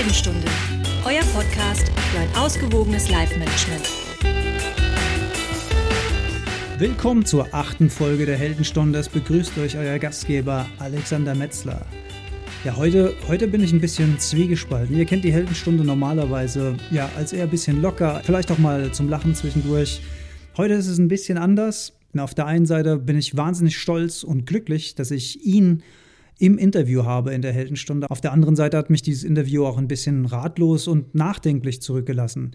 Heldenstunde, euer Podcast für ein ausgewogenes Live-Management. Willkommen zur achten Folge der Heldenstunde. Es begrüßt euch euer Gastgeber Alexander Metzler. Ja, heute, heute bin ich ein bisschen zwiegespalten. Ihr kennt die Heldenstunde normalerweise ja als eher ein bisschen locker, vielleicht auch mal zum Lachen zwischendurch. Heute ist es ein bisschen anders. Auf der einen Seite bin ich wahnsinnig stolz und glücklich, dass ich ihn im Interview habe in der Heldenstunde. Auf der anderen Seite hat mich dieses Interview auch ein bisschen ratlos und nachdenklich zurückgelassen.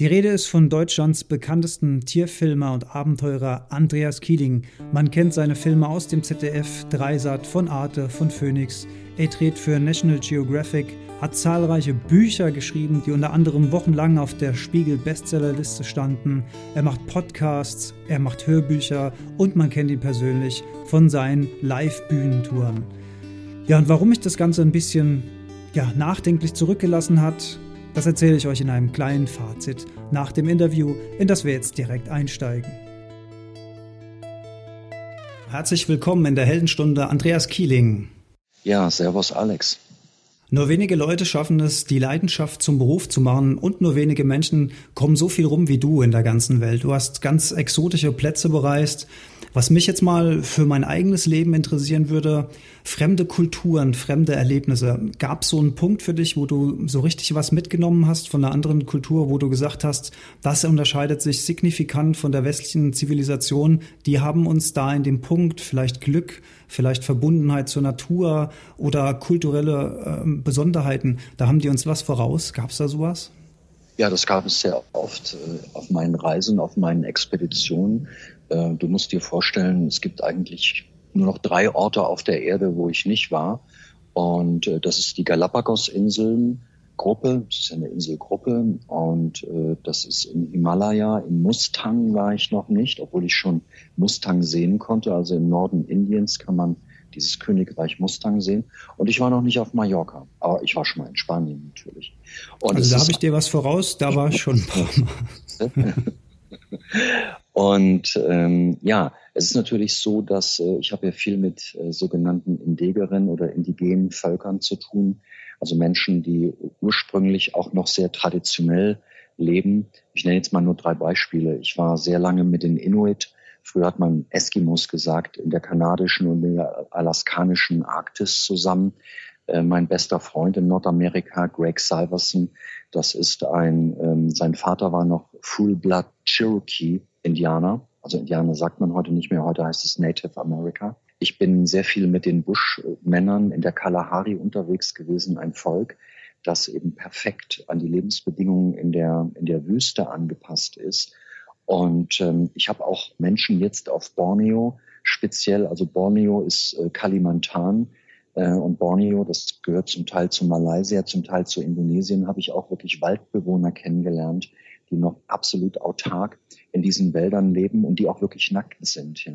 Die Rede ist von Deutschlands bekanntesten Tierfilmer und Abenteurer Andreas Kieling. Man kennt seine Filme aus dem ZDF, Dreisat, von Arte, von Phoenix. Er dreht für National Geographic, hat zahlreiche Bücher geschrieben, die unter anderem wochenlang auf der Spiegel-Bestsellerliste standen. Er macht Podcasts, er macht Hörbücher und man kennt ihn persönlich von seinen Live-Bühnentouren. Ja, und warum mich das Ganze ein bisschen ja, nachdenklich zurückgelassen hat, das erzähle ich euch in einem kleinen Fazit nach dem Interview, in das wir jetzt direkt einsteigen. Herzlich willkommen in der Heldenstunde Andreas Kieling. Ja, servus Alex. Nur wenige Leute schaffen es, die Leidenschaft zum Beruf zu machen und nur wenige Menschen kommen so viel rum wie du in der ganzen Welt. Du hast ganz exotische Plätze bereist, was mich jetzt mal für mein eigenes Leben interessieren würde, fremde Kulturen, fremde Erlebnisse. Gab es so einen Punkt für dich, wo du so richtig was mitgenommen hast von einer anderen Kultur, wo du gesagt hast, das unterscheidet sich signifikant von der westlichen Zivilisation. Die haben uns da in dem Punkt vielleicht Glück, vielleicht Verbundenheit zur Natur oder kulturelle äh, Besonderheiten. Da haben die uns was voraus. Gab es da sowas? Ja, das gab es sehr oft äh, auf meinen Reisen, auf meinen Expeditionen. Äh, du musst dir vorstellen, es gibt eigentlich nur noch drei Orte auf der Erde, wo ich nicht war. Und äh, das ist die Galapagos-Inseln, Gruppe, das ist eine Inselgruppe und äh, das ist im Himalaya, im Mustang war ich noch nicht, obwohl ich schon Mustang sehen konnte. Also im Norden Indiens kann man dieses Königreich Mustang sehen. Und ich war noch nicht auf Mallorca, aber ich war schon mal in Spanien natürlich. Und also da habe ich dir was voraus, da war ich schon ein paar Mal. Und ähm, ja, es ist natürlich so, dass äh, ich habe ja viel mit äh, sogenannten Indigeren oder indigenen Völkern zu tun, also Menschen, die ursprünglich auch noch sehr traditionell leben. Ich nenne jetzt mal nur drei Beispiele. Ich war sehr lange mit den Inuit Früher hat man Eskimos gesagt, in der kanadischen und der alaskanischen Arktis zusammen. Äh, mein bester Freund in Nordamerika, Greg Salverson, das ist ein, ähm, sein Vater war noch Full-Blood Cherokee Indianer. Also Indianer sagt man heute nicht mehr, heute heißt es Native America. Ich bin sehr viel mit den Buschmännern in der Kalahari unterwegs gewesen, ein Volk, das eben perfekt an die Lebensbedingungen in der, in der Wüste angepasst ist und ähm, ich habe auch Menschen jetzt auf Borneo speziell, also Borneo ist äh, Kalimantan äh, und Borneo, das gehört zum Teil zu Malaysia, zum Teil zu Indonesien, habe ich auch wirklich Waldbewohner kennengelernt, die noch absolut autark in diesen Wäldern leben und die auch wirklich nackt sind. Ja.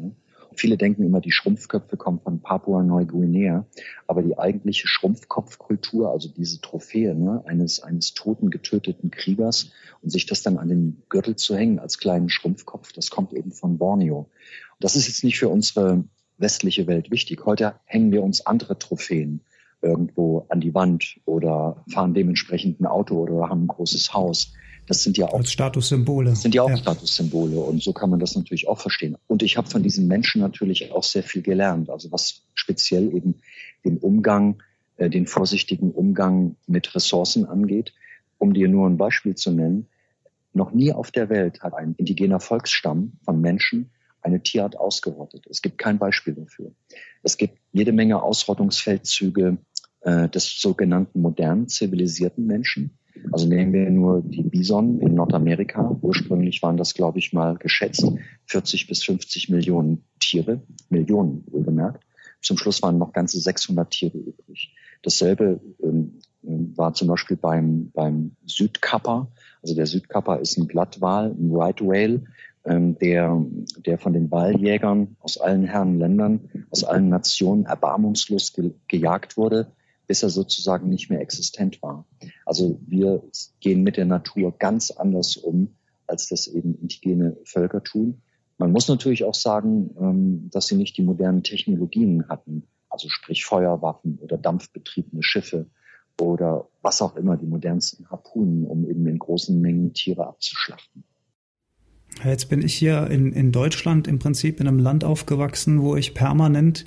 Viele denken immer, die Schrumpfköpfe kommen von Papua-Neuguinea, aber die eigentliche Schrumpfkopfkultur, also diese Trophäe ne, eines, eines toten, getöteten Kriegers und sich das dann an den Gürtel zu hängen als kleinen Schrumpfkopf, das kommt eben von Borneo. Das ist jetzt nicht für unsere westliche Welt wichtig. Heute hängen wir uns andere Trophäen irgendwo an die Wand oder fahren dementsprechend ein Auto oder haben ein großes Haus. Das sind ja auch Als Statussymbole. Das sind ja auch ja. Statussymbole und so kann man das natürlich auch verstehen. Und ich habe von diesen Menschen natürlich auch sehr viel gelernt. Also was speziell eben den Umgang, äh, den vorsichtigen Umgang mit Ressourcen angeht. Um dir nur ein Beispiel zu nennen, noch nie auf der Welt hat ein indigener Volksstamm von Menschen eine Tierart ausgerottet. Es gibt kein Beispiel dafür. Es gibt jede Menge Ausrottungsfeldzüge äh, des sogenannten modernen zivilisierten Menschen. Also nehmen wir nur die Bison in Nordamerika. Ursprünglich waren das, glaube ich, mal geschätzt 40 bis 50 Millionen Tiere, Millionen wohlgemerkt. Zum Schluss waren noch ganze 600 Tiere übrig. Dasselbe ähm, war zum Beispiel beim, beim Südkapper. Also der Südkapper ist ein Blattwal, ein Right Whale, ähm, der, der von den Waljägern aus allen Herren Ländern, aus allen Nationen erbarmungslos ge gejagt wurde bis er sozusagen nicht mehr existent war. Also wir gehen mit der Natur ganz anders um, als das eben indigene Völker tun. Man muss natürlich auch sagen, ähm, dass sie nicht die modernen Technologien hatten, also sprich Feuerwaffen oder dampfbetriebene Schiffe oder was auch immer, die modernsten Harpunen, um eben in großen Mengen Tiere abzuschlachten. Jetzt bin ich hier in, in Deutschland im Prinzip in einem Land aufgewachsen, wo ich permanent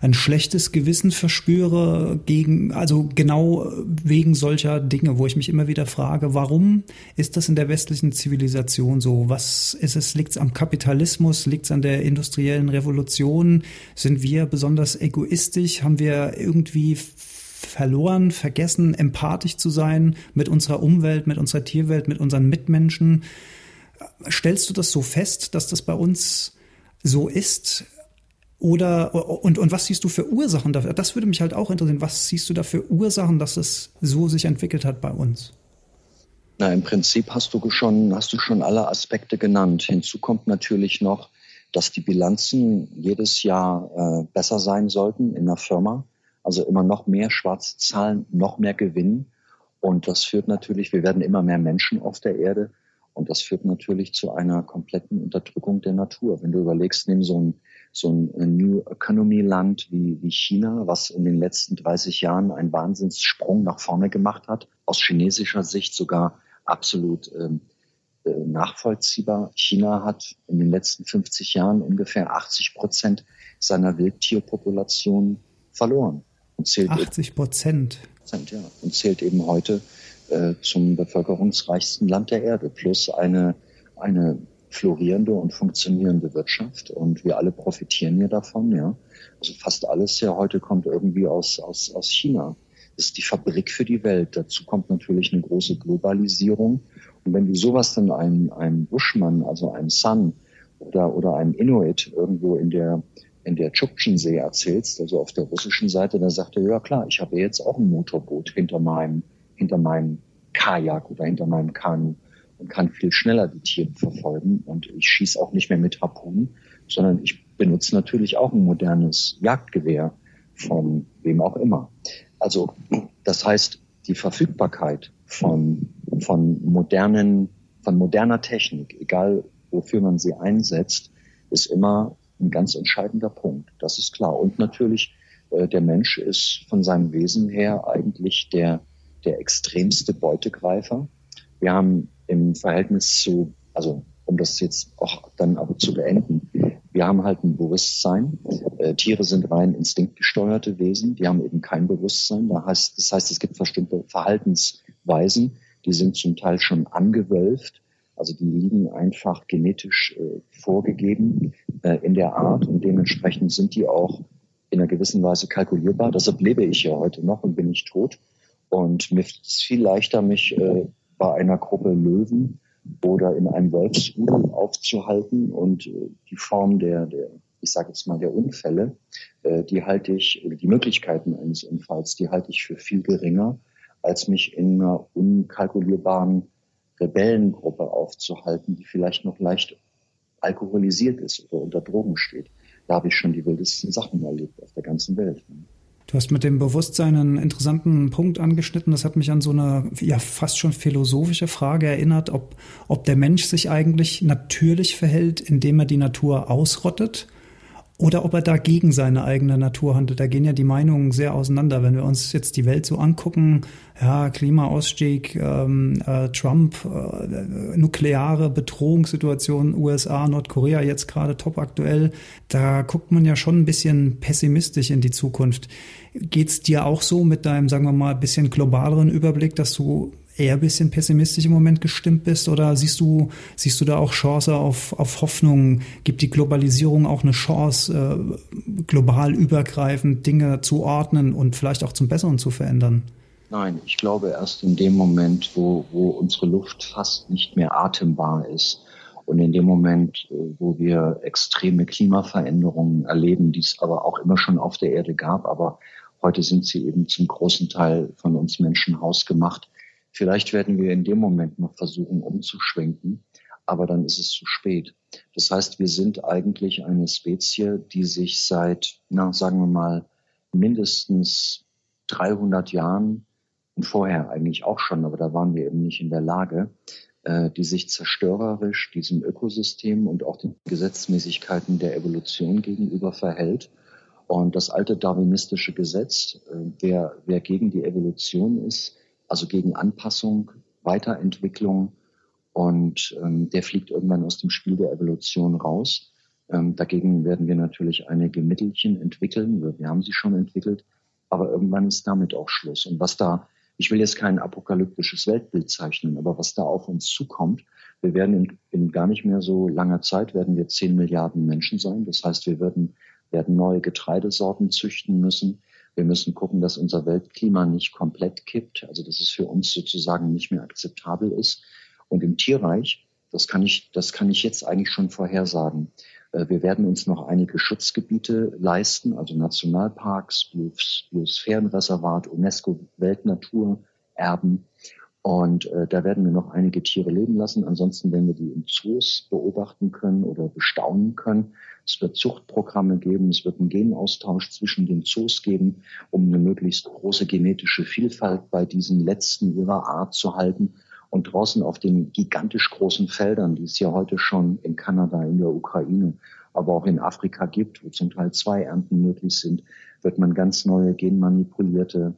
ein schlechtes Gewissen verspüre gegen, also genau wegen solcher Dinge, wo ich mich immer wieder frage, warum ist das in der westlichen Zivilisation so? Was ist es? Liegt es am Kapitalismus? Liegt es an der industriellen Revolution? Sind wir besonders egoistisch? Haben wir irgendwie verloren, vergessen, empathisch zu sein mit unserer Umwelt, mit unserer Tierwelt, mit unseren Mitmenschen? Stellst du das so fest, dass das bei uns so ist? Oder und, und was siehst du für Ursachen dafür? Das würde mich halt auch interessieren. Was siehst du da für Ursachen, dass es so sich entwickelt hat bei uns? Na, im Prinzip hast du schon, hast du schon alle Aspekte genannt. Hinzu kommt natürlich noch, dass die Bilanzen jedes Jahr äh, besser sein sollten in der Firma. Also immer noch mehr schwarze Zahlen, noch mehr Gewinn. Und das führt natürlich, wir werden immer mehr Menschen auf der Erde. Und das führt natürlich zu einer kompletten Unterdrückung der Natur. Wenn du überlegst, nimm so ein so ein New Economy Land wie, wie China, was in den letzten 30 Jahren einen Wahnsinnssprung nach vorne gemacht hat, aus chinesischer Sicht sogar absolut ähm, äh, nachvollziehbar. China hat in den letzten 50 Jahren ungefähr 80 Prozent seiner Wildtierpopulation verloren. Und zählt 80 Prozent? Ja, und zählt eben heute äh, zum bevölkerungsreichsten Land der Erde, plus eine, eine florierende und funktionierende Wirtschaft und wir alle profitieren ja davon, ja. Also fast alles ja heute kommt irgendwie aus, aus, aus China. Das ist die Fabrik für die Welt. Dazu kommt natürlich eine große Globalisierung. Und wenn du sowas dann einem, einem Buschmann, also einem Sun oder, oder einem Inuit irgendwo in der, in der Tschuktschensee erzählst, also auf der russischen Seite, da sagt er, ja klar, ich habe jetzt auch ein Motorboot hinter meinem, hinter meinem Kajak oder hinter meinem Kanu und kann viel schneller die Tiere verfolgen. Und ich schieße auch nicht mehr mit Harpunen, sondern ich benutze natürlich auch ein modernes Jagdgewehr von wem auch immer. Also das heißt, die Verfügbarkeit von, von modernen, von moderner Technik, egal wofür man sie einsetzt, ist immer ein ganz entscheidender Punkt. Das ist klar. Und natürlich, äh, der Mensch ist von seinem Wesen her eigentlich der, der extremste Beutegreifer. Wir haben im Verhältnis zu, also um das jetzt auch dann aber zu beenden, wir haben halt ein Bewusstsein. Äh, Tiere sind rein instinktgesteuerte Wesen, die haben eben kein Bewusstsein. Das heißt, das heißt, es gibt bestimmte Verhaltensweisen, die sind zum Teil schon angewölft. Also die liegen einfach genetisch äh, vorgegeben äh, in der Art und dementsprechend sind die auch in einer gewissen Weise kalkulierbar. Deshalb lebe ich ja heute noch und bin nicht tot. Und mir ist viel leichter, mich äh, bei einer Gruppe Löwen oder in einem Wolfsrudel aufzuhalten und äh, die Form der, der ich sage jetzt mal der Unfälle, äh, die halte ich, oder die Möglichkeiten eines Unfalls, die halte ich für viel geringer, als mich in einer unkalkulierbaren Rebellengruppe aufzuhalten, die vielleicht noch leicht alkoholisiert ist oder unter Drogen steht. Da habe ich schon die wildesten Sachen erlebt auf der ganzen Welt. Du hast mit dem Bewusstsein einen interessanten Punkt angeschnitten. Das hat mich an so eine ja fast schon philosophische Frage erinnert, ob, ob der Mensch sich eigentlich natürlich verhält, indem er die Natur ausrottet oder ob er dagegen seine eigene Natur handelt. Da gehen ja die Meinungen sehr auseinander. Wenn wir uns jetzt die Welt so angucken, ja, Klimaausstieg, ähm, äh, Trump, äh, nukleare Bedrohungssituation, USA, Nordkorea jetzt gerade top aktuell, da guckt man ja schon ein bisschen pessimistisch in die Zukunft. Geht's dir auch so mit deinem, sagen wir mal, bisschen globaleren Überblick, dass du eher ein bisschen pessimistisch im Moment gestimmt bist oder siehst du, siehst du da auch Chance auf, auf Hoffnung? Gibt die Globalisierung auch eine Chance, äh, global übergreifend Dinge zu ordnen und vielleicht auch zum Besseren zu verändern? Nein, ich glaube erst in dem Moment, wo, wo unsere Luft fast nicht mehr atembar ist und in dem Moment, äh, wo wir extreme Klimaveränderungen erleben, die es aber auch immer schon auf der Erde gab, aber heute sind sie eben zum großen Teil von uns Menschen hausgemacht, Vielleicht werden wir in dem Moment noch versuchen, umzuschwenken, aber dann ist es zu spät. Das heißt, wir sind eigentlich eine Spezie, die sich seit, na, sagen wir mal, mindestens 300 Jahren und vorher eigentlich auch schon, aber da waren wir eben nicht in der Lage, äh, die sich zerstörerisch diesem Ökosystem und auch den Gesetzmäßigkeiten der Evolution gegenüber verhält Und das alte darwinistische Gesetz, äh, wer, wer gegen die Evolution ist, also gegen Anpassung, Weiterentwicklung, und ähm, der fliegt irgendwann aus dem Spiel der Evolution raus. Ähm, dagegen werden wir natürlich einige Mittelchen entwickeln. Wir, wir haben sie schon entwickelt, aber irgendwann ist damit auch Schluss. Und was da, ich will jetzt kein apokalyptisches Weltbild zeichnen, aber was da auf uns zukommt, wir werden in, in gar nicht mehr so langer Zeit werden wir zehn Milliarden Menschen sein. Das heißt, wir werden, werden neue Getreidesorten züchten müssen. Wir müssen gucken, dass unser Weltklima nicht komplett kippt, also dass es für uns sozusagen nicht mehr akzeptabel ist. Und im Tierreich, das kann ich, das kann ich jetzt eigentlich schon vorhersagen. Äh, wir werden uns noch einige Schutzgebiete leisten, also Nationalparks, Biosphärenreservat, UNESCO-Weltnaturerben. Und äh, da werden wir noch einige Tiere leben lassen. Ansonsten werden wir die in Zoos beobachten können oder bestaunen können. Es wird Zuchtprogramme geben, es wird einen Genaustausch zwischen den Zoos geben, um eine möglichst große genetische Vielfalt bei diesen letzten ihrer Art zu halten und draußen auf den gigantisch großen Feldern, die es ja heute schon in Kanada, in der Ukraine, aber auch in Afrika gibt, wo zum Teil zwei Ernten möglich sind, wird man ganz neue genmanipulierte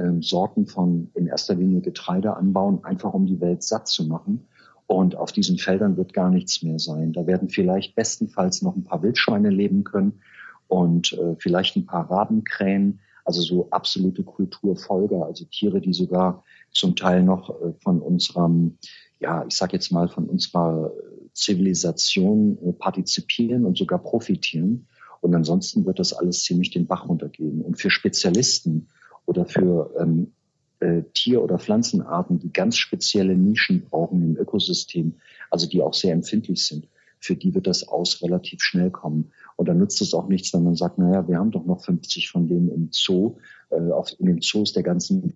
äh, Sorten von in erster Linie Getreide anbauen, einfach um die Welt satt zu machen. Und auf diesen Feldern wird gar nichts mehr sein. Da werden vielleicht bestenfalls noch ein paar Wildschweine leben können und äh, vielleicht ein paar Rabenkrähen, also so absolute Kulturfolger, also Tiere, die sogar zum Teil noch äh, von unserem, ja, ich sage jetzt mal, von unserer Zivilisation äh, partizipieren und sogar profitieren. Und ansonsten wird das alles ziemlich den Bach runtergehen. Und für Spezialisten oder für ähm, äh, Tier- oder Pflanzenarten, die ganz spezielle Nischen brauchen im Ökosystem, also die auch sehr empfindlich sind, für die wird das aus relativ schnell kommen. Und dann nützt es auch nichts, wenn man sagt, naja, wir haben doch noch 50 von denen im Zoo, äh, auf, in den Zoos der ganzen.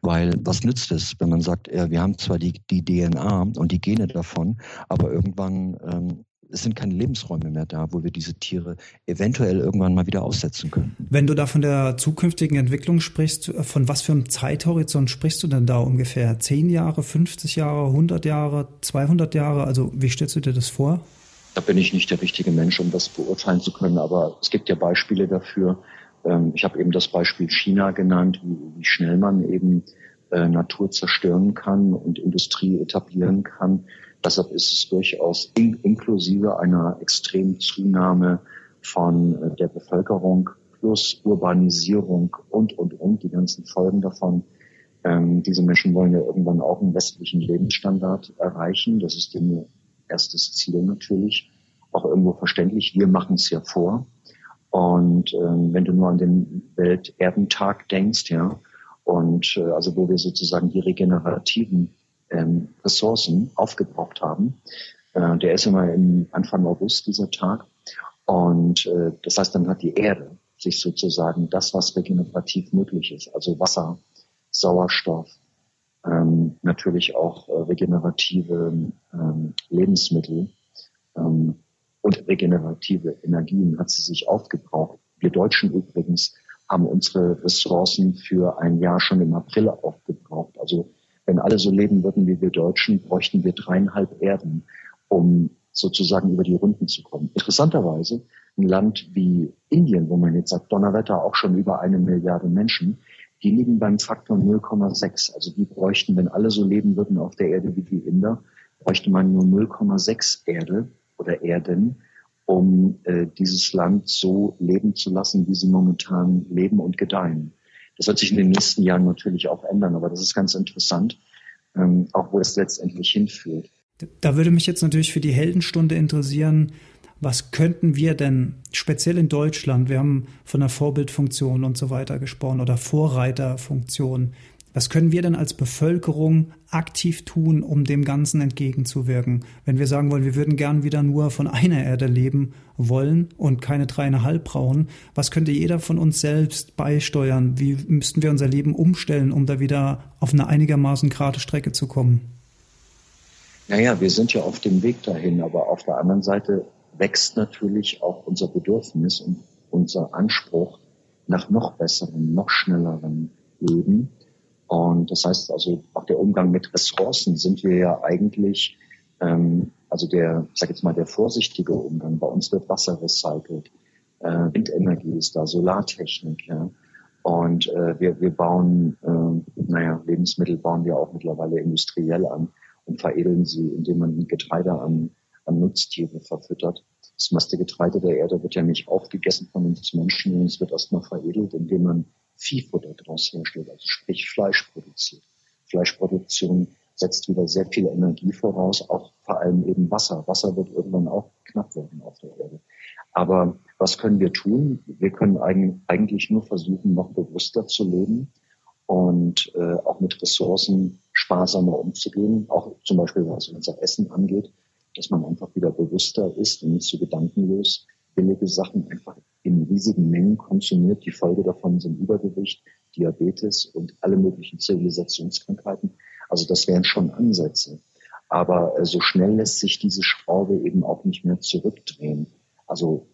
Weil was nützt es, wenn man sagt, ja, wir haben zwar die, die DNA und die Gene davon, aber irgendwann ähm, es sind keine Lebensräume mehr da, wo wir diese Tiere eventuell irgendwann mal wieder aussetzen können. Wenn du da von der zukünftigen Entwicklung sprichst, von was für einem Zeithorizont sprichst du denn da ungefähr? Zehn Jahre, 50 Jahre, 100 Jahre, 200 Jahre? Also wie stellst du dir das vor? Da bin ich nicht der richtige Mensch, um das beurteilen zu können, aber es gibt ja Beispiele dafür. Ähm, ich habe eben das Beispiel China genannt, wie schnell man eben äh, Natur zerstören kann und Industrie etablieren kann. Deshalb ist es durchaus in, inklusive einer extremen Zunahme von äh, der Bevölkerung plus Urbanisierung und, und, und, die ganzen Folgen davon. Ähm, diese Menschen wollen ja irgendwann auch einen westlichen Lebensstandard erreichen. Das ist ihr erstes Ziel natürlich. Auch irgendwo verständlich. Wir machen es ja vor. Und ähm, wenn du nur an den Welterdentag denkst, ja, und äh, also wo wir sozusagen die regenerativen ähm, Ressourcen aufgebraucht haben. Äh, der ist immer im Anfang August, dieser Tag. Und äh, das heißt, dann hat die Erde sich sozusagen das, was regenerativ möglich ist, also Wasser, Sauerstoff, ähm, natürlich auch äh, regenerative ähm, Lebensmittel ähm, und regenerative Energien hat sie sich aufgebraucht. Wir Deutschen übrigens haben unsere Ressourcen für ein Jahr schon im April aufgebraucht. Also wenn alle so leben würden wie wir Deutschen, bräuchten wir dreieinhalb Erden, um sozusagen über die Runden zu kommen. Interessanterweise, ein Land wie Indien, wo man jetzt sagt, Donnerwetter auch schon über eine Milliarde Menschen, die liegen beim Faktor 0,6. Also die bräuchten, wenn alle so leben würden auf der Erde wie die Inder, bräuchte man nur 0,6 Erde oder Erden, um äh, dieses Land so leben zu lassen, wie sie momentan leben und gedeihen. Das wird sich in den nächsten Jahren natürlich auch ändern, aber das ist ganz interessant, ähm, auch wo es letztendlich hinführt. Da würde mich jetzt natürlich für die Heldenstunde interessieren, was könnten wir denn speziell in Deutschland, wir haben von der Vorbildfunktion und so weiter gesprochen oder Vorreiterfunktion, was können wir denn als Bevölkerung aktiv tun, um dem Ganzen entgegenzuwirken? Wenn wir sagen wollen, wir würden gern wieder nur von einer Erde leben wollen und keine dreieinhalb brauchen, was könnte jeder von uns selbst beisteuern? Wie müssten wir unser Leben umstellen, um da wieder auf eine einigermaßen gerade Strecke zu kommen? Naja, wir sind ja auf dem Weg dahin, aber auf der anderen Seite wächst natürlich auch unser Bedürfnis und unser Anspruch nach noch besseren, noch schnelleren Leben. Und das heißt also, auch der Umgang mit Ressourcen sind wir ja eigentlich, ähm, also der, ich sag jetzt mal, der vorsichtige Umgang. Bei uns wird Wasser recycelt. äh, Windenergie ist da, Solartechnik, ja. Und äh, wir, wir bauen, äh, naja, Lebensmittel bauen wir auch mittlerweile industriell an und veredeln sie, indem man Getreide an, an Nutztiere verfüttert. Das meiste Getreide der Erde wird ja nicht aufgegessen von uns Menschen, sondern es wird erstmal veredelt, indem man Viehfutter daraus herstellt, also sprich Fleisch produziert. Fleischproduktion setzt wieder sehr viel Energie voraus, auch vor allem eben Wasser. Wasser wird irgendwann auch knapp werden auf der Erde. Aber was können wir tun? Wir können eigentlich nur versuchen, noch bewusster zu leben und äh, auch mit Ressourcen sparsamer umzugehen, auch zum Beispiel was unser Essen angeht, dass man einfach wieder bewusster ist und nicht so gedankenlos billige Sachen einfach in riesigen Mengen konsumiert. Die Folge davon sind Übergewicht, Diabetes und alle möglichen Zivilisationskrankheiten. Also das wären schon Ansätze. Aber äh, so schnell lässt sich diese Schraube eben auch nicht mehr zurückdrehen. Also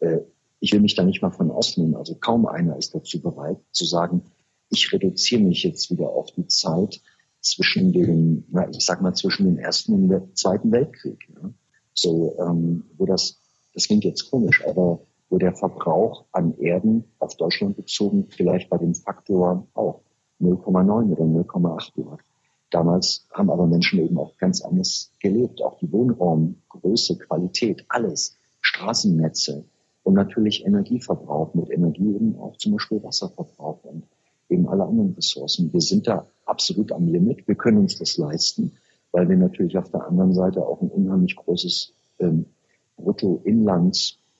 äh, ich will mich da nicht mal von ausnehmen. Also kaum einer ist dazu bereit zu sagen, ich reduziere mich jetzt wieder auf die Zeit zwischen dem, na, ich sag mal, zwischen dem Ersten und dem Zweiten Weltkrieg. Ja? So, ähm, wo das, das klingt jetzt komisch, aber wo der Verbrauch an Erden auf Deutschland bezogen vielleicht bei dem Faktor auch 0,9 oder 0,8 lag. Damals haben aber Menschen eben auch ganz anders gelebt. Auch die Wohnraumgröße, Qualität, alles, Straßennetze und natürlich Energieverbrauch. Mit Energie eben auch zum Beispiel Wasserverbrauch und eben alle anderen Ressourcen. Wir sind da absolut am Limit. Wir können uns das leisten, weil wir natürlich auf der anderen Seite auch ein unheimlich großes ähm,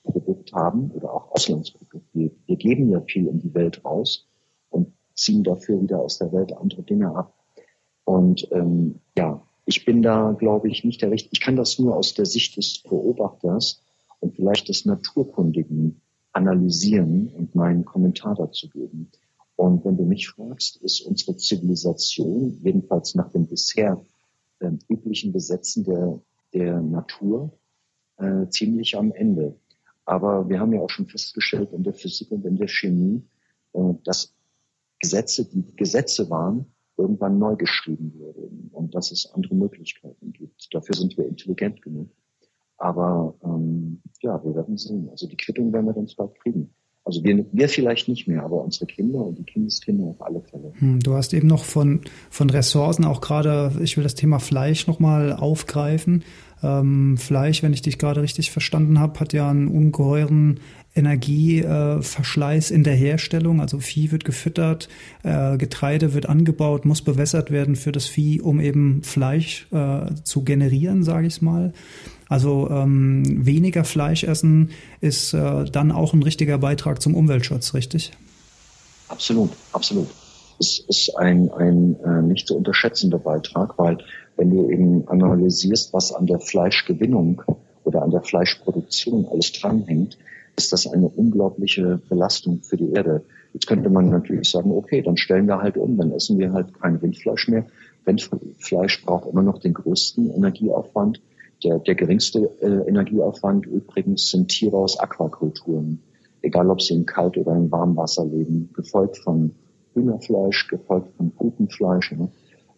Bruttoinlandsprodukt haben oder auch Auslandsprodukt. Wir, wir geben ja viel in die Welt raus und ziehen dafür wieder aus der Welt andere Dinge ab. Und ähm, ja, ich bin da, glaube ich, nicht der Richtige. Ich kann das nur aus der Sicht des Beobachters und vielleicht des Naturkundigen analysieren und meinen Kommentar dazu geben. Und wenn du mich fragst, ist unsere Zivilisation, jedenfalls nach den bisher äh, üblichen Gesetzen der, der Natur, äh, ziemlich am Ende. Aber wir haben ja auch schon festgestellt in der Physik und in der Chemie, äh, dass Gesetze, die Gesetze waren, irgendwann neu geschrieben würde und dass es andere Möglichkeiten gibt. Dafür sind wir intelligent genug. Aber ähm, ja, wir werden sehen. Also die Quittung werden wir ganz bald kriegen. Also wir, wir vielleicht nicht mehr, aber unsere Kinder und die Kindeskinder auf alle Fälle. Hm, du hast eben noch von, von Ressourcen auch gerade, ich will das Thema Fleisch nochmal aufgreifen. Ähm, Fleisch, wenn ich dich gerade richtig verstanden habe, hat ja einen ungeheuren Energieverschleiß in der Herstellung. Also Vieh wird gefüttert, äh, Getreide wird angebaut, muss bewässert werden für das Vieh, um eben Fleisch äh, zu generieren, sage ich mal. Also ähm, weniger Fleisch essen ist äh, dann auch ein richtiger Beitrag zum Umweltschutz, richtig? Absolut, absolut. Es ist ein, ein äh, nicht zu unterschätzender Beitrag, weil wenn du eben analysierst, was an der Fleischgewinnung oder an der Fleischproduktion alles dranhängt, ist das eine unglaubliche Belastung für die Erde. Jetzt könnte man natürlich sagen, okay, dann stellen wir halt um, dann essen wir halt kein Rindfleisch mehr. Rindfleisch braucht immer noch den größten Energieaufwand. Der, der geringste äh, Energieaufwand übrigens sind Tiere aus Aquakulturen, egal ob sie im Kalt- oder im Warmwasser leben, gefolgt von Hühnerfleisch, gefolgt von Putenfleisch. Ne?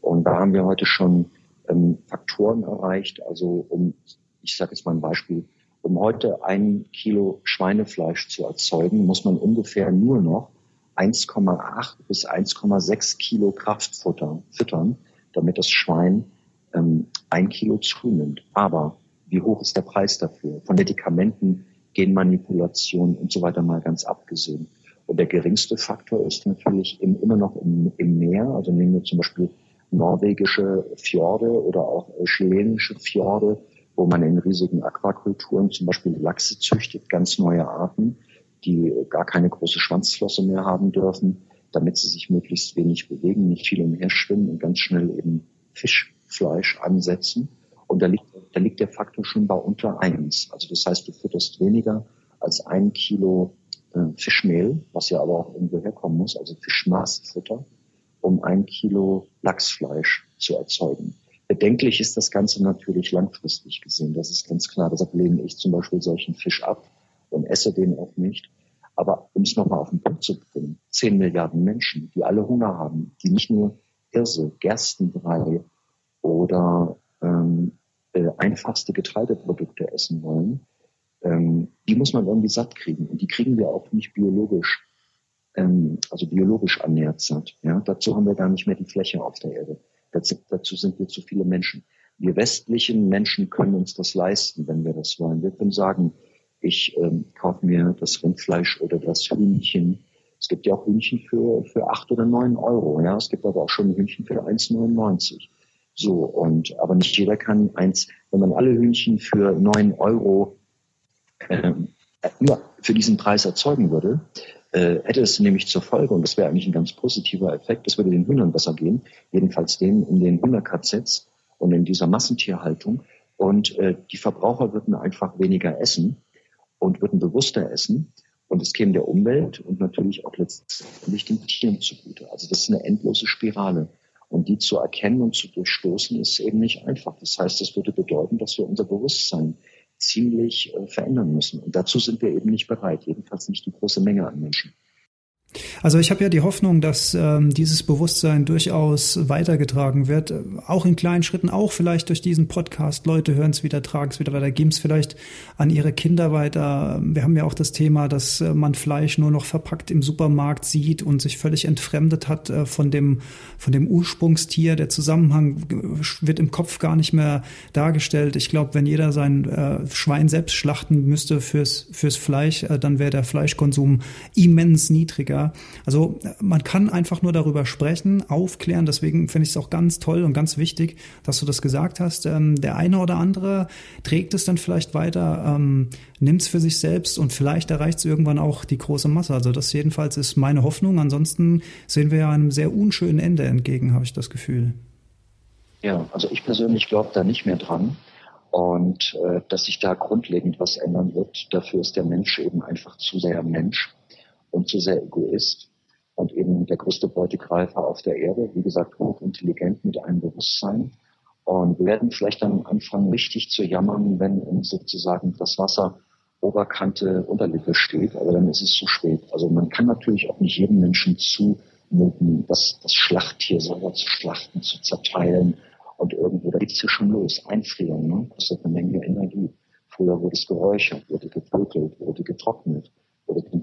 Und da haben wir heute schon ähm, Faktoren erreicht. Also um, ich sage jetzt mal ein Beispiel, um heute ein Kilo Schweinefleisch zu erzeugen, muss man ungefähr nur noch 1,8 bis 1,6 Kilo Kraftfutter füttern, damit das Schwein ähm, ein Kilo zunimmt. Aber wie hoch ist der Preis dafür? Von Medikamenten, Genmanipulation und so weiter mal ganz abgesehen. Und der geringste Faktor ist natürlich im, immer noch im, im Meer. Also nehmen wir zum Beispiel norwegische Fjorde oder auch äh, chilenische Fjorde wo man in riesigen Aquakulturen zum Beispiel Lachse züchtet, ganz neue Arten, die gar keine große Schwanzflosse mehr haben dürfen, damit sie sich möglichst wenig bewegen, nicht viel umherschwimmen und ganz schnell eben Fischfleisch ansetzen. Und da liegt, da liegt der Faktor schon bei unter eins. Also das heißt, du fütterst weniger als ein Kilo äh, Fischmehl, was ja aber auch irgendwo herkommen muss, also Fischmaßfutter, um ein Kilo Lachsfleisch zu erzeugen. Bedenklich ist das Ganze natürlich langfristig gesehen. Das ist ganz klar. Deshalb lehne ich zum Beispiel solchen Fisch ab und esse den auch nicht. Aber um es nochmal auf den Punkt zu bringen, 10 Milliarden Menschen, die alle Hunger haben, die nicht nur Hirse, Gerstenbrei oder ähm, äh, einfachste Getreideprodukte essen wollen, ähm, die muss man irgendwie satt kriegen. Und die kriegen wir auch nicht biologisch, ähm, also biologisch annähernd satt. Ja? Dazu haben wir gar nicht mehr die Fläche auf der Erde. Dazu, sind wir zu viele Menschen. Wir westlichen Menschen können uns das leisten, wenn wir das wollen. Wir können sagen, ich ähm, kaufe mir das Rindfleisch oder das Hühnchen. Es gibt ja auch Hühnchen für, für acht oder neun Euro. Ja, es gibt aber auch schon Hühnchen für 1,99. So, und, aber nicht jeder kann eins, wenn man alle Hühnchen für neun Euro ähm, nur für diesen Preis erzeugen würde, äh, hätte es nämlich zur Folge, und das wäre eigentlich ein ganz positiver Effekt, es würde den Hühnern besser gehen, jedenfalls denen in den Hühner-KZs und in dieser Massentierhaltung. Und äh, die Verbraucher würden einfach weniger essen und würden bewusster essen. Und es käme der Umwelt und natürlich auch letztendlich den Tieren zugute. Also das ist eine endlose Spirale. Und die zu erkennen und zu durchstoßen, ist eben nicht einfach. Das heißt, das würde bedeuten, dass wir unser Bewusstsein ziemlich äh, verändern müssen. Und dazu sind wir eben nicht bereit, jedenfalls nicht die große Menge an Menschen. Also ich habe ja die Hoffnung, dass ähm, dieses Bewusstsein durchaus weitergetragen wird, auch in kleinen Schritten, auch vielleicht durch diesen Podcast. Leute hören es wieder, tragen es wieder weiter, geben es vielleicht an ihre Kinder weiter. Wir haben ja auch das Thema, dass äh, man Fleisch nur noch verpackt im Supermarkt sieht und sich völlig entfremdet hat äh, von dem von dem Ursprungstier. Der Zusammenhang wird im Kopf gar nicht mehr dargestellt. Ich glaube, wenn jeder sein äh, Schwein selbst schlachten müsste fürs fürs Fleisch, äh, dann wäre der Fleischkonsum immens niedriger. Also man kann einfach nur darüber sprechen, aufklären. Deswegen finde ich es auch ganz toll und ganz wichtig, dass du das gesagt hast. Ähm, der eine oder andere trägt es dann vielleicht weiter, ähm, nimmt es für sich selbst und vielleicht erreicht es irgendwann auch die große Masse. Also das jedenfalls ist meine Hoffnung. Ansonsten sehen wir ja einem sehr unschönen Ende entgegen, habe ich das Gefühl. Ja, also ich persönlich glaube da nicht mehr dran. Und äh, dass sich da grundlegend was ändern wird, dafür ist der Mensch eben einfach zu sehr Mensch und zu sehr Egoist und eben der größte Beutegreifer auf der Erde, wie gesagt, hochintelligent mit einem Bewusstsein. Und wir werden vielleicht dann anfangen, richtig zu jammern, wenn uns sozusagen das Wasser Oberkante Unterlippe steht, aber dann ist es zu spät. Also man kann natürlich auch nicht jedem Menschen zumuten, das, das Schlachttier selber zu schlachten, zu zerteilen und irgendwo, da geht's ja schon los. Einfrieren, ne? kostet eine Menge Energie. Früher wurde es geräuchert, wurde gebrötelt, wurde getrocknet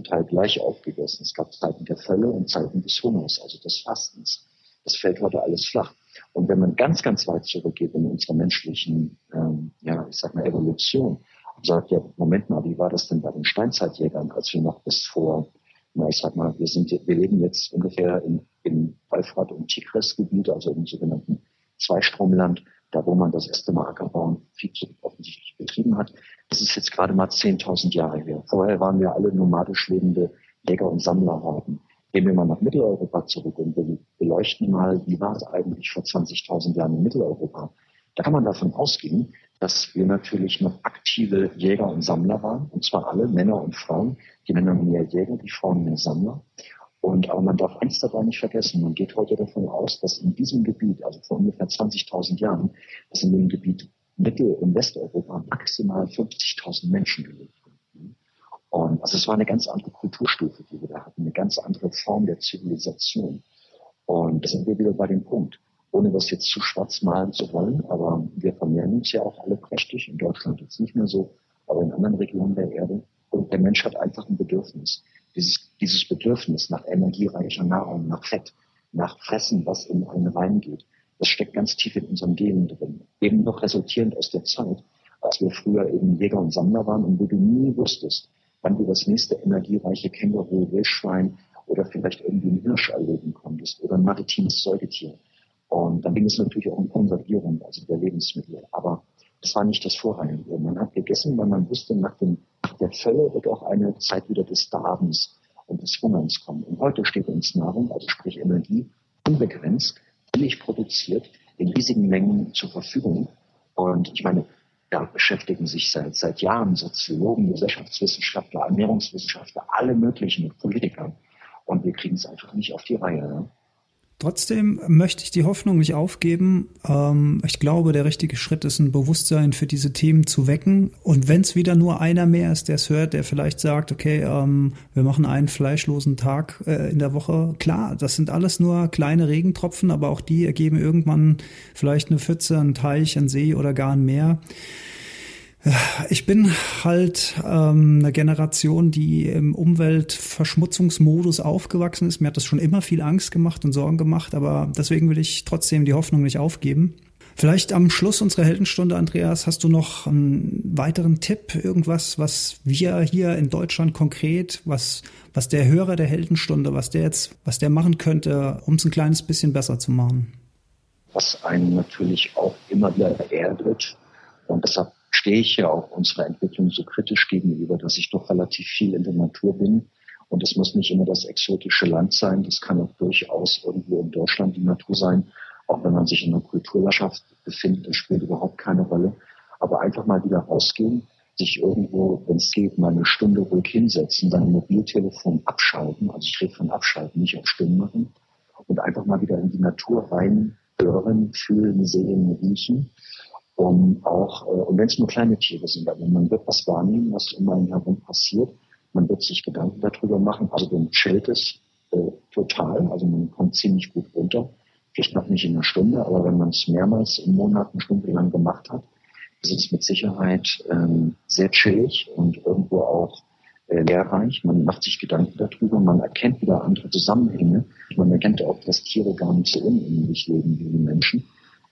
Teil gleich aufgegessen. Es gab Zeiten der Völle und Zeiten des Hungers, also des Fastens. Das fällt heute alles flach. Und wenn man ganz, ganz weit zurückgeht in unserer menschlichen, ähm, ja, ich sag mal, Evolution und sagt, ja, Moment mal, wie war das denn bei den Steinzeitjägern, als wir noch bis vor, na, ich sag mal, wir sind, wir leben jetzt ungefähr im, im Euphrat- und Tigris-Gebiet, also im sogenannten Zweistromland, da wo man das erste Mal Ackerbau und Viehzucht offensichtlich betrieben hat. Das ist jetzt gerade mal 10.000 Jahre her. Vorher waren wir alle nomadisch lebende Jäger- und Sammlerhorden. Gehen wir mal nach Mitteleuropa zurück und beleuchten mal, wie war es eigentlich vor 20.000 Jahren in Mitteleuropa. Da kann man davon ausgehen, dass wir natürlich noch aktive Jäger und Sammler waren, und zwar alle, Männer und Frauen. Die Männer mehr Jäger, die Frauen mehr Sammler. Und aber man darf eins dabei nicht vergessen, man geht heute davon aus, dass in diesem Gebiet, also vor ungefähr 20.000 Jahren, dass in dem Gebiet Mittel- und Westeuropa maximal 50.000 Menschen haben. Also es war eine ganz andere Kulturstufe, die wir da hatten, eine ganz andere Form der Zivilisation. Und da sind wir wieder bei dem Punkt, ohne das jetzt zu schwarz malen zu wollen, aber wir vermehren uns ja auch alle prächtig, in Deutschland jetzt nicht mehr so, aber in anderen Regionen der Erde. Und der Mensch hat einfach ein Bedürfnis dieses, dieses Bedürfnis nach energiereicher Nahrung, nach Fett, nach Fressen, was in einen reingeht, das steckt ganz tief in unserem Genen drin. Eben noch resultierend aus der Zeit, als wir früher eben Jäger und Sammler waren und wo du nie wusstest, wann du das nächste energiereiche Känguru, Wildschwein oder vielleicht irgendwie ein Hirsch erleben konntest oder ein maritimes Säugetier. Und dann ging es natürlich auch um Konservierung, also der Lebensmittel. Aber das war nicht das Vorrangige. Man hat gegessen, weil man wusste, nach, dem, der Fälle wird auch eine Zeit wieder des Darbens und des Hungerns kommen. Und heute steht uns Nahrung, also sprich Energie, unbegrenzt, billig produziert, in riesigen Mengen zur Verfügung. Und ich meine, da beschäftigen sich seit, seit Jahren Soziologen, Gesellschaftswissenschaftler, Ernährungswissenschaftler, alle möglichen Politiker. Und wir kriegen es einfach nicht auf die Reihe. Ne? Trotzdem möchte ich die Hoffnung nicht aufgeben. Ähm, ich glaube, der richtige Schritt ist, ein Bewusstsein für diese Themen zu wecken. Und wenn es wieder nur einer mehr ist, der es hört, der vielleicht sagt, okay, ähm, wir machen einen fleischlosen Tag äh, in der Woche. Klar, das sind alles nur kleine Regentropfen, aber auch die ergeben irgendwann vielleicht eine Pfütze, einen Teich, einen See oder gar ein Meer. Ich bin halt ähm, eine Generation, die im Umweltverschmutzungsmodus aufgewachsen ist. Mir hat das schon immer viel Angst gemacht und Sorgen gemacht, aber deswegen will ich trotzdem die Hoffnung nicht aufgeben. Vielleicht am Schluss unserer Heldenstunde, Andreas, hast du noch einen weiteren Tipp, irgendwas, was wir hier in Deutschland konkret, was, was der Hörer der Heldenstunde, was der jetzt, was der machen könnte, um es ein kleines bisschen besser zu machen? Was einen natürlich auch immer wieder erdet. Und deshalb stehe ich ja auch unserer Entwicklung so kritisch gegenüber, dass ich doch relativ viel in der Natur bin. Und es muss nicht immer das exotische Land sein. Das kann auch durchaus irgendwo in Deutschland die Natur sein auch wenn man sich in einer Kulturlandschaft befindet, das spielt überhaupt keine Rolle. Aber einfach mal wieder rausgehen, sich irgendwo, wenn es geht, mal eine Stunde ruhig hinsetzen, sein Mobiltelefon abschalten, also ich rede von abschalten, nicht auf Stimmen machen, und einfach mal wieder in die Natur rein hören, fühlen, sehen, riechen. Um auch, äh, und wenn es nur kleine Tiere sind, aber man wird was wahrnehmen, was um einen herum passiert, man wird sich Gedanken darüber machen, also dann chillt es äh, total, also man kommt ziemlich gut runter vielleicht noch nicht in einer Stunde, aber wenn man es mehrmals im Monat eine Stunde lang gemacht hat, ist es mit Sicherheit ähm, sehr chillig und irgendwo auch äh, lehrreich. Man macht sich Gedanken darüber, man erkennt wieder andere Zusammenhänge. Man erkennt auch, dass Tiere gar nicht so unähnlich leben wie die Menschen,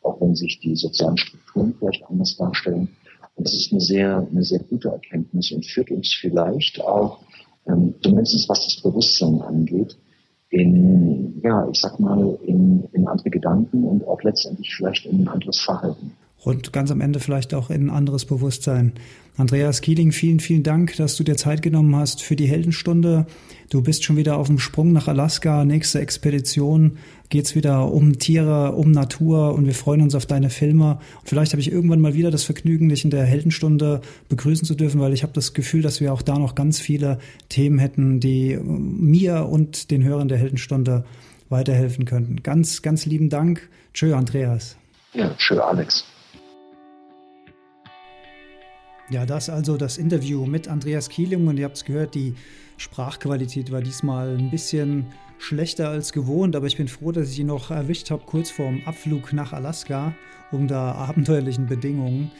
auch wenn sich die sozialen Strukturen vielleicht anders darstellen. Und das ist eine sehr, eine sehr gute Erkenntnis und führt uns vielleicht auch, ähm, zumindest was das Bewusstsein angeht, in, ja, ich sag mal, in, in andere Gedanken und auch letztendlich vielleicht in ein anderes Verhalten und ganz am Ende vielleicht auch in ein anderes Bewusstsein. Andreas Kieling, vielen, vielen Dank, dass du dir Zeit genommen hast für die Heldenstunde. Du bist schon wieder auf dem Sprung nach Alaska. Nächste Expedition geht's wieder um Tiere, um Natur und wir freuen uns auf deine Filme. Und vielleicht habe ich irgendwann mal wieder das Vergnügen, dich in der Heldenstunde begrüßen zu dürfen, weil ich habe das Gefühl, dass wir auch da noch ganz viele Themen hätten, die mir und den Hörern der Heldenstunde weiterhelfen könnten. Ganz, ganz lieben Dank. Tschö, Andreas. Ja, tschö, Alex. Ja, das also das Interview mit Andreas Kieling und ihr habt es gehört, die Sprachqualität war diesmal ein bisschen schlechter als gewohnt, aber ich bin froh, dass ich ihn noch erwischt habe, kurz vorm Abflug nach Alaska, unter abenteuerlichen Bedingungen.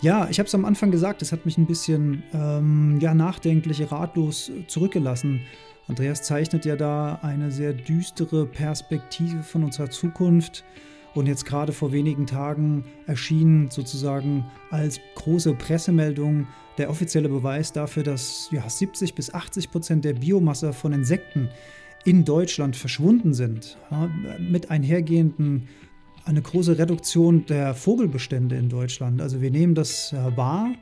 Ja, ich habe es am Anfang gesagt, es hat mich ein bisschen ähm, ja, nachdenklich, ratlos zurückgelassen. Andreas zeichnet ja da eine sehr düstere Perspektive von unserer Zukunft. Und jetzt gerade vor wenigen Tagen erschien sozusagen als große Pressemeldung der offizielle Beweis dafür, dass ja, 70 bis 80 Prozent der Biomasse von Insekten in Deutschland verschwunden sind. Ja, mit einhergehenden eine große Reduktion der Vogelbestände in Deutschland. Also wir nehmen das wahr.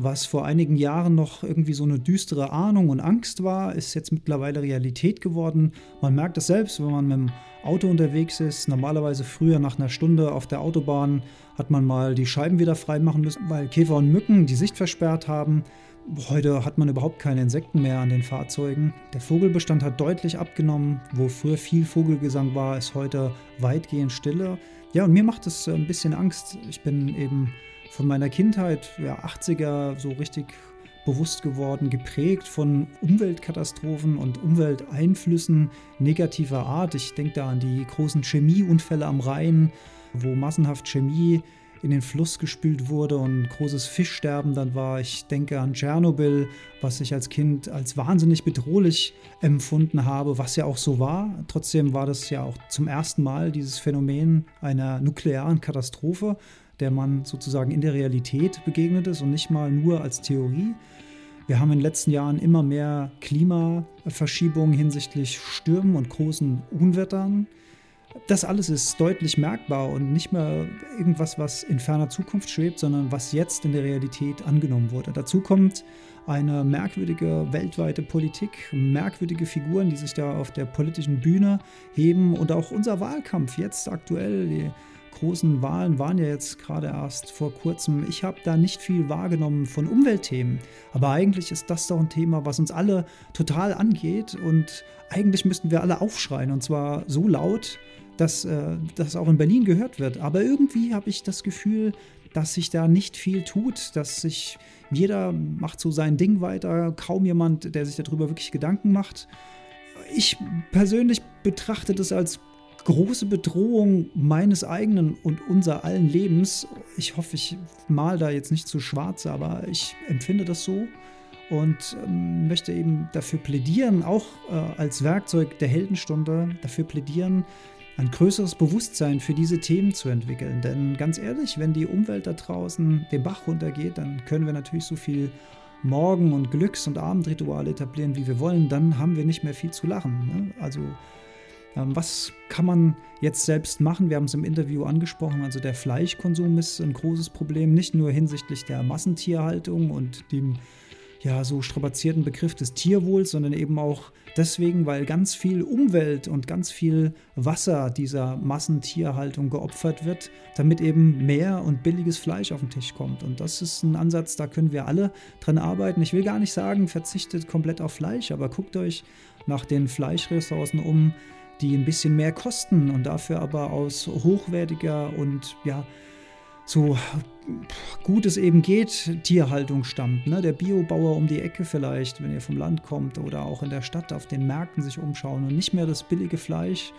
Was vor einigen Jahren noch irgendwie so eine düstere Ahnung und Angst war, ist jetzt mittlerweile Realität geworden. Man merkt es selbst, wenn man mit dem Auto unterwegs ist. Normalerweise früher nach einer Stunde auf der Autobahn hat man mal die Scheiben wieder frei machen müssen, weil Käfer und Mücken die Sicht versperrt haben. Heute hat man überhaupt keine Insekten mehr an den Fahrzeugen. Der Vogelbestand hat deutlich abgenommen. Wo früher viel Vogelgesang war, ist heute weitgehend Stille. Ja, und mir macht es ein bisschen Angst. Ich bin eben von meiner Kindheit, ja, 80er, so richtig bewusst geworden, geprägt von Umweltkatastrophen und Umwelteinflüssen negativer Art. Ich denke da an die großen Chemieunfälle am Rhein, wo massenhaft Chemie in den Fluss gespült wurde und großes Fischsterben dann war. Ich denke an Tschernobyl, was ich als Kind als wahnsinnig bedrohlich empfunden habe, was ja auch so war. Trotzdem war das ja auch zum ersten Mal dieses Phänomen einer nuklearen Katastrophe der man sozusagen in der Realität begegnet ist und nicht mal nur als Theorie. Wir haben in den letzten Jahren immer mehr Klimaverschiebungen hinsichtlich Stürmen und großen Unwettern. Das alles ist deutlich merkbar und nicht mehr irgendwas, was in ferner Zukunft schwebt, sondern was jetzt in der Realität angenommen wurde. Dazu kommt eine merkwürdige weltweite Politik, merkwürdige Figuren, die sich da auf der politischen Bühne heben und auch unser Wahlkampf jetzt aktuell, die großen Wahlen waren ja jetzt gerade erst vor kurzem. Ich habe da nicht viel wahrgenommen von Umweltthemen. Aber eigentlich ist das doch ein Thema, was uns alle total angeht. Und eigentlich müssten wir alle aufschreien. Und zwar so laut, dass äh, das auch in Berlin gehört wird. Aber irgendwie habe ich das Gefühl, dass sich da nicht viel tut, dass sich jeder macht so sein Ding weiter, kaum jemand, der sich darüber wirklich Gedanken macht. Ich persönlich betrachte das als große Bedrohung meines eigenen und unser allen Lebens. Ich hoffe, ich mal da jetzt nicht zu schwarz, aber ich empfinde das so und ähm, möchte eben dafür plädieren, auch äh, als Werkzeug der Heldenstunde, dafür plädieren, ein größeres Bewusstsein für diese Themen zu entwickeln. Denn ganz ehrlich, wenn die Umwelt da draußen den Bach runtergeht, dann können wir natürlich so viel Morgen- und Glücks- und Abendrituale etablieren, wie wir wollen, dann haben wir nicht mehr viel zu lachen. Ne? Also was kann man jetzt selbst machen? Wir haben es im Interview angesprochen. Also der Fleischkonsum ist ein großes Problem, nicht nur hinsichtlich der Massentierhaltung und dem ja, so strapazierten Begriff des Tierwohls, sondern eben auch deswegen, weil ganz viel Umwelt und ganz viel Wasser dieser Massentierhaltung geopfert wird, damit eben mehr und billiges Fleisch auf den Tisch kommt. Und das ist ein Ansatz, da können wir alle dran arbeiten. Ich will gar nicht sagen, verzichtet komplett auf Fleisch, aber guckt euch nach den Fleischressourcen um, die ein bisschen mehr kosten und dafür aber aus hochwertiger und ja, so gut es eben geht, Tierhaltung stammt. Ne? Der Biobauer um die Ecke vielleicht, wenn ihr vom Land kommt oder auch in der Stadt auf den Märkten sich umschauen und nicht mehr das billige Fleisch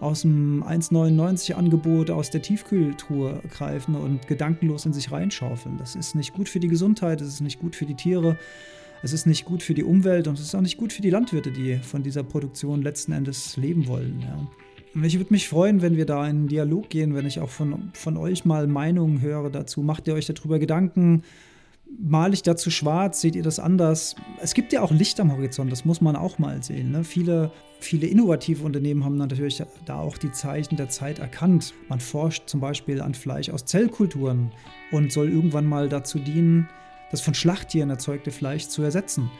aus dem 1,99 Angebot aus der Tiefkühltruhe greifen und gedankenlos in sich reinschaufeln. Das ist nicht gut für die Gesundheit, es ist nicht gut für die Tiere, es ist nicht gut für die Umwelt und es ist auch nicht gut für die Landwirte, die von dieser Produktion letzten Endes leben wollen. Ja. Ich würde mich freuen, wenn wir da in einen Dialog gehen, wenn ich auch von, von euch mal Meinungen höre dazu. Macht ihr euch darüber Gedanken? Male ich dazu schwarz? Seht ihr das anders? Es gibt ja auch Licht am Horizont, das muss man auch mal sehen. Ne? Viele, viele innovative Unternehmen haben natürlich da auch die Zeichen der Zeit erkannt. Man forscht zum Beispiel an Fleisch aus Zellkulturen und soll irgendwann mal dazu dienen, das von Schlachttieren erzeugte Fleisch zu ersetzen.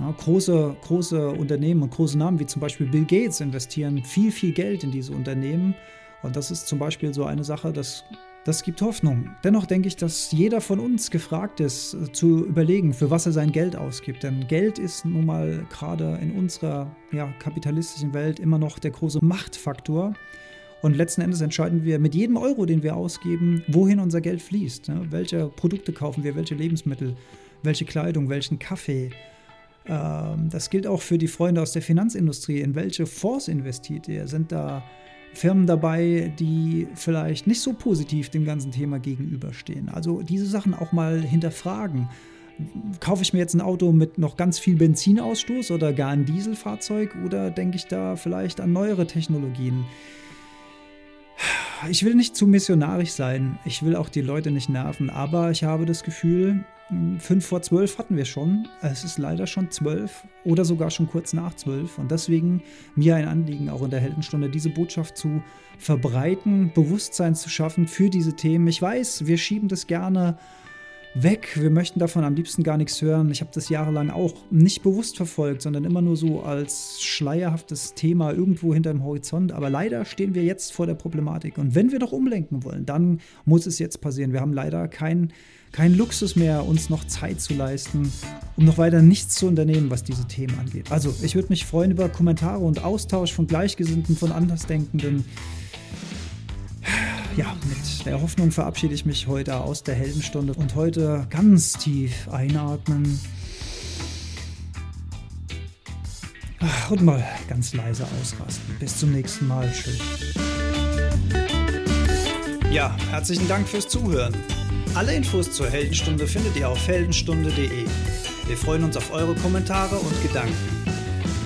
Ja, große, große Unternehmen und große Namen wie zum Beispiel Bill Gates investieren viel, viel Geld in diese Unternehmen. Und das ist zum Beispiel so eine Sache, das, das gibt Hoffnung. Dennoch denke ich, dass jeder von uns gefragt ist, äh, zu überlegen, für was er sein Geld ausgibt. Denn Geld ist nun mal gerade in unserer ja, kapitalistischen Welt immer noch der große Machtfaktor. Und letzten Endes entscheiden wir mit jedem Euro, den wir ausgeben, wohin unser Geld fließt. Ne? Welche Produkte kaufen wir, welche Lebensmittel, welche Kleidung, welchen Kaffee. Ähm, das gilt auch für die Freunde aus der Finanzindustrie. In welche Fonds investiert ihr? Sind da Firmen dabei, die vielleicht nicht so positiv dem ganzen Thema gegenüberstehen? Also diese Sachen auch mal hinterfragen. Kaufe ich mir jetzt ein Auto mit noch ganz viel Benzinausstoß oder gar ein Dieselfahrzeug oder denke ich da vielleicht an neuere Technologien? Ich will nicht zu missionarisch sein, ich will auch die Leute nicht nerven, aber ich habe das Gefühl, Fünf vor zwölf hatten wir schon. Es ist leider schon zwölf oder sogar schon kurz nach zwölf. Und deswegen mir ein Anliegen, auch in der Heldenstunde, diese Botschaft zu verbreiten, Bewusstsein zu schaffen für diese Themen. Ich weiß, wir schieben das gerne weg. Wir möchten davon am liebsten gar nichts hören. Ich habe das jahrelang auch nicht bewusst verfolgt, sondern immer nur so als schleierhaftes Thema irgendwo hinter dem Horizont. Aber leider stehen wir jetzt vor der Problematik. Und wenn wir doch umlenken wollen, dann muss es jetzt passieren. Wir haben leider kein, kein Luxus mehr, uns noch Zeit zu leisten, um noch weiter nichts zu unternehmen, was diese Themen angeht. Also, ich würde mich freuen über Kommentare und Austausch von Gleichgesinnten, von Andersdenkenden ja, mit der Hoffnung verabschiede ich mich heute aus der Heldenstunde und heute ganz tief einatmen. Und mal ganz leise ausrasten. Bis zum nächsten Mal. Tschüss. Ja, herzlichen Dank fürs Zuhören. Alle Infos zur Heldenstunde findet ihr auf heldenstunde.de. Wir freuen uns auf eure Kommentare und Gedanken.